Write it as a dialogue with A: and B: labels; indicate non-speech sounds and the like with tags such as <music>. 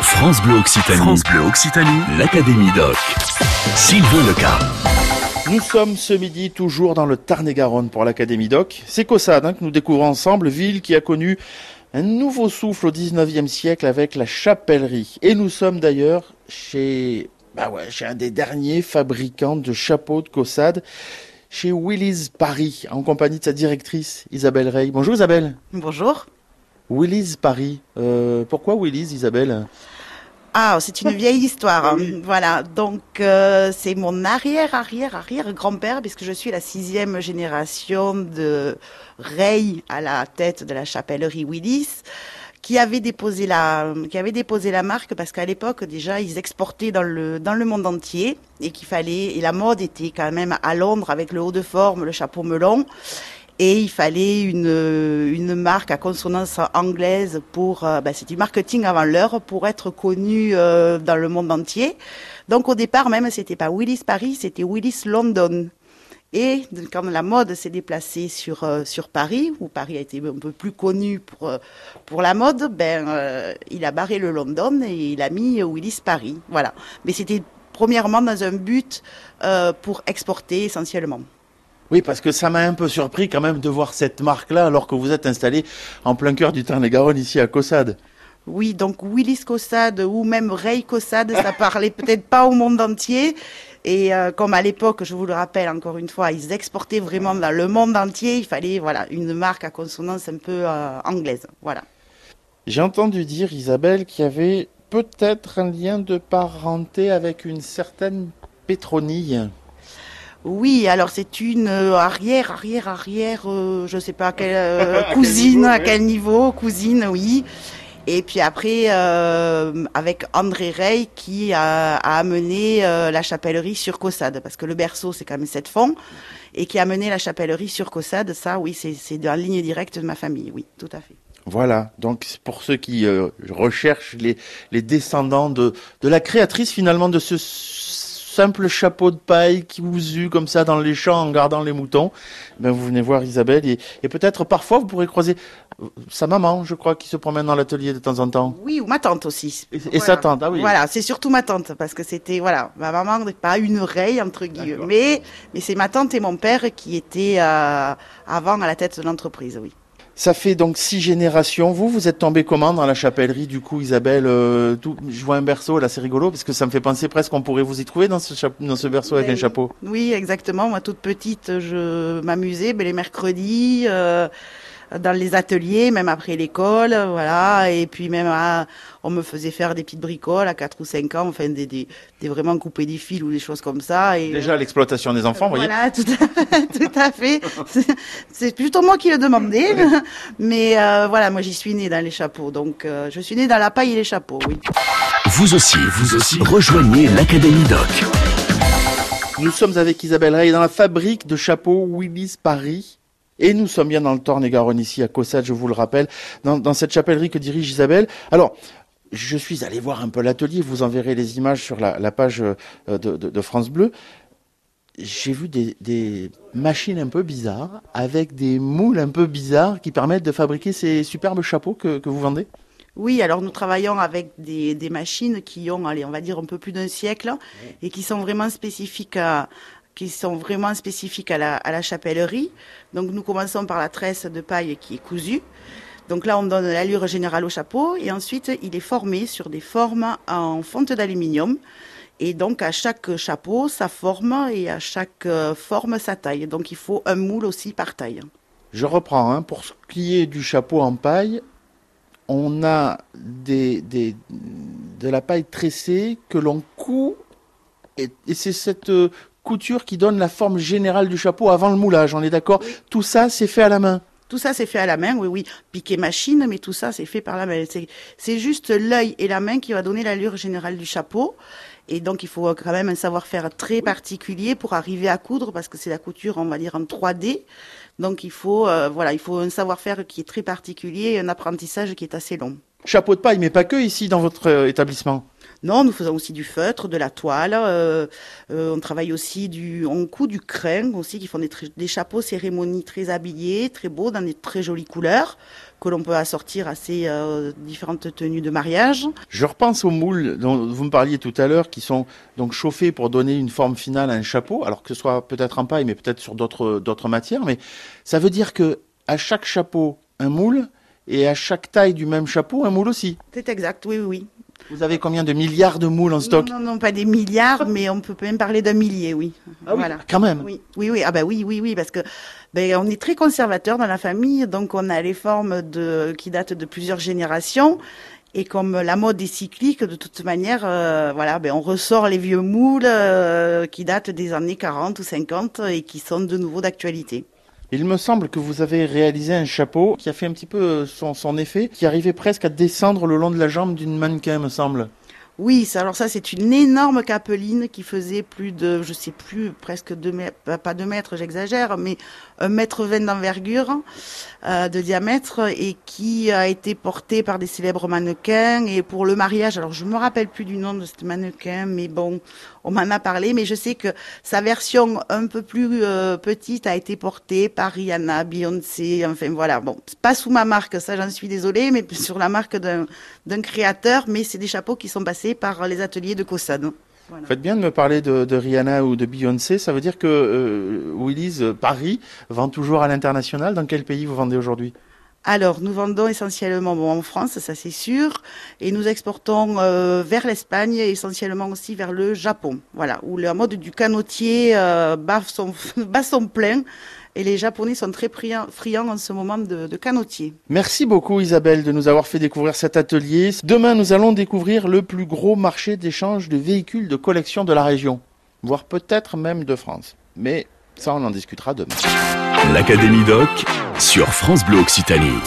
A: France Bleu Occitanie.
B: France Bleu Occitanie.
A: L'Académie Doc. Sylvain Leca.
C: Nous sommes ce midi toujours dans le Tarn-et-Garonne pour l'Académie Doc. C'est Caussade hein, que nous découvrons ensemble, ville qui a connu un nouveau souffle au 19e siècle avec la chapellerie. Et nous sommes d'ailleurs chez, bah ouais, chez un des derniers fabricants de chapeaux de Caussade, chez Willis Paris, en compagnie de sa directrice Isabelle Rey. Bonjour Isabelle.
D: Bonjour.
C: Willis Paris. Euh, pourquoi Willis Isabelle
D: Ah, c'est une <laughs> vieille histoire. hein. Voilà, donc euh, c'est mon arrière, arrière, arrière grand-père, puisque je suis la sixième génération de Rey à la tête de la chapellerie Willis, qui avait déposé la, qui avait déposé la marque parce qu'à l'époque déjà ils exportaient dans le dans le monde entier et qu'il fallait et la mode était quand même à Londres avec le haut de forme, le chapeau melon. Et il fallait une, une marque à consonance anglaise pour, euh, ben, c'est du marketing avant l'heure pour être connu euh, dans le monde entier. Donc au départ même c'était pas Willis Paris, c'était Willis London. Et quand la mode s'est déplacée sur euh, sur Paris, où Paris a été un peu plus connu pour euh, pour la mode, ben euh, il a barré le London et il a mis Willis Paris. Voilà. Mais c'était premièrement dans un but euh, pour exporter essentiellement.
C: Oui, parce que ça m'a un peu surpris quand même de voir cette marque-là alors que vous êtes installé en plein cœur du Tarn-et-Garonne ici à Caussade.
D: Oui, donc Willis Caussade ou même Ray Caussade, ça <laughs> parlait peut-être pas au monde entier. Et euh, comme à l'époque, je vous le rappelle encore une fois, ils exportaient vraiment dans le monde entier. Il fallait voilà une marque à consonance un peu euh, anglaise. Voilà.
C: J'ai entendu dire, Isabelle, qu'il y avait peut-être un lien de parenté avec une certaine Pétronille.
D: Oui, alors c'est une euh, arrière, arrière, arrière, euh, je sais pas quelle <laughs> euh, cousine, à quel niveau, cousine, oui. Et puis après, euh, avec André Rey qui a, a amené euh, la chapellerie sur Caussade, parce que le berceau c'est quand même cette fond, et qui a amené la chapellerie sur Caussade, ça oui, c'est dans la ligne directe de ma famille, oui, tout à fait.
C: Voilà, donc pour ceux qui euh, recherchent les, les descendants de, de la créatrice finalement de ce simple chapeau de paille qui cousu comme ça dans les champs en gardant les moutons, ben vous venez voir Isabelle et, et peut-être parfois vous pourrez croiser euh, sa maman, je crois, qui se promène dans l'atelier de temps en temps.
D: Oui, ou ma tante aussi.
C: Et, sa tante, ah oui.
D: Voilà, c'est surtout ma tante, parce que c'était, voilà, ma maman n'est pas une oreille, entre guillemets, mais c'est ma tante et mon père qui étaient euh, avant à la tête de l'entreprise, oui.
C: Ça fait donc six générations. Vous, vous êtes tombé comment dans la chapellerie du coup, Isabelle euh, tout, Je vois un berceau là, c'est rigolo parce que ça me fait penser presque qu'on pourrait vous y trouver dans ce, chap- dans ce berceau avec
D: Ben
C: un chapeau.
D: Oui, exactement. Moi, toute petite, je m'amusais ben, les mercredis euh, dans les ateliers, même après l'école, voilà. Et puis même, ah, on me faisait faire des petites bricoles à 4 ou 5 ans, enfin des, des, des vraiment couper des fils ou des choses comme ça. Et,
C: Déjà l'exploitation des enfants, vous voyez.
D: Voilà, tout à, <laughs> tout à fait. C'est- C'est plutôt moi qui le demandais. Mais euh, voilà, moi j'y suis née dans les chapeaux. Donc euh, je suis née dans la paille et les chapeaux, oui.
A: Vous aussi, vous aussi, rejoignez l'Académie Doc.
C: Nous sommes avec Isabelle Rey dans la fabrique de chapeaux Willis Paris. Et nous sommes bien dans le Tarn-et-Garonne ici à Caussade, je vous le rappelle, dans, dans cette chapellerie que dirige Isabelle. Alors, je suis allé voir un peu l'atelier, vous enverrez les images sur la, la page euh, de, de- de France Bleu. J'ai vu des, des machines un peu bizarres, avec des moules un peu bizarres qui permettent de fabriquer ces superbes chapeaux que, que vous vendez.
D: Oui, alors nous travaillons avec des, des machines qui ont, allez, on va dire un peu plus d'un siècle et qui sont vraiment spécifiques à qui sont vraiment spécifiques à la, chapellerie. Donc nous commençons par la tresse de paille qui est cousue. Donc là, on donne l'allure générale au chapeau et ensuite il est formé sur des formes en fonte d'aluminium. Et donc à chaque chapeau, sa forme et à chaque euh, forme, sa taille. Donc il faut un moule aussi par taille.
C: Je reprends, hein, pour ce qui est du chapeau en paille, on a de la paille tressée que l'on coud, et, et c'est cette euh, couture qui donne la forme générale du chapeau avant le moulage, on est d'accord? Tout ça, c'est fait à la main.
D: Tout ça, c'est fait à la main, oui, oui. Piqué machine, mais tout ça, c'est fait par la main. C'est, juste l'œil et la main qui va donner l'allure générale du chapeau. Et donc, il faut quand même un savoir-faire très particulier pour arriver à coudre, parce que c'est la couture, on va dire, en 3D. Donc, il faut, euh, voilà, il faut un savoir-faire qui est très particulier et un apprentissage qui est assez long.
C: Chapeau de paille, mais pas que ici dans votre euh, établissement.
D: Non, nous faisons aussi du feutre, de la toile. Euh, euh, on travaille aussi du, on coud du crin aussi, qui font des, des chapeaux cérémonie très habillés, très beaux, dans des très jolies couleurs que l'on peut assortir à ces euh, différentes tenues de mariage.
C: Je repense aux moules dont vous me parliez tout à l'heure, qui sont donc chauffés pour donner une forme finale à un chapeau, alors que ce soit peut-être en paille, mais peut-être sur d'autres d'autres matières. Mais ça veut dire que à chaque chapeau un moule et à chaque taille du même chapeau un moule aussi.
D: C'est exact, oui, oui.
C: Vous avez combien de milliards de moules en stock
D: Non, non, pas des milliards, mais on peut même parler d'un millier, oui.
C: Ah oui, voilà. quand même.
D: Oui, oui, oui. Ah bah oui, oui, oui, parce que ben, on est très conservateur dans la famille, donc on a les formes de qui datent de plusieurs générations. Et comme la mode est cyclique, de toute manière, euh, voilà, ben on ressort les vieux moules euh, qui datent des années 40 ou 50 et qui sont de nouveau d'actualité.
C: Il me semble que vous avez réalisé un chapeau qui a fait un petit peu son, effet, qui arrivait presque à descendre le long de la jambe d'une mannequin, me semble.
D: Oui, alors ça c'est une énorme capeline qui faisait plus de, je sais plus, presque deux mètres, pas deux mètres, j'exagère, mais un mètre vingt d'envergure, euh, de diamètre, et qui a été portée par des célèbres mannequins. Et pour le mariage, alors je me rappelle plus du nom de ce mannequin, mais bon, on m'en a parlé, mais je sais que sa version un peu plus euh, petite a été portée par Rihanna, Beyoncé, enfin voilà. Bon, pas sous ma marque, ça j'en suis désolée, mais <laughs> sur la marque d'un créateur, mais c'est des chapeaux qui sont passés par les ateliers de Cossade.
C: Voilà. Faites bien de me parler de, de, Rihanna ou de Beyoncé. Ça veut dire que euh, Willy's euh, Paris vend toujours à l'international. Dans quel pays vous vendez aujourd'hui?
D: Alors, nous vendons essentiellement en France, ça c'est sûr, et nous exportons euh, vers l'Espagne et essentiellement aussi vers le Japon. Voilà, où le mode du canotier euh, bat, son, <laughs> bat son plein et les Japonais sont très friands en ce moment de, de canotier.
C: Merci beaucoup Isabelle de nous avoir fait découvrir cet atelier. Demain, nous allons découvrir le plus gros marché d'échange de véhicules de collection de la région, voire peut-être même de France. Mais ça, on en discutera demain.
A: L'Académie Doc sur France Bleu Occitanie.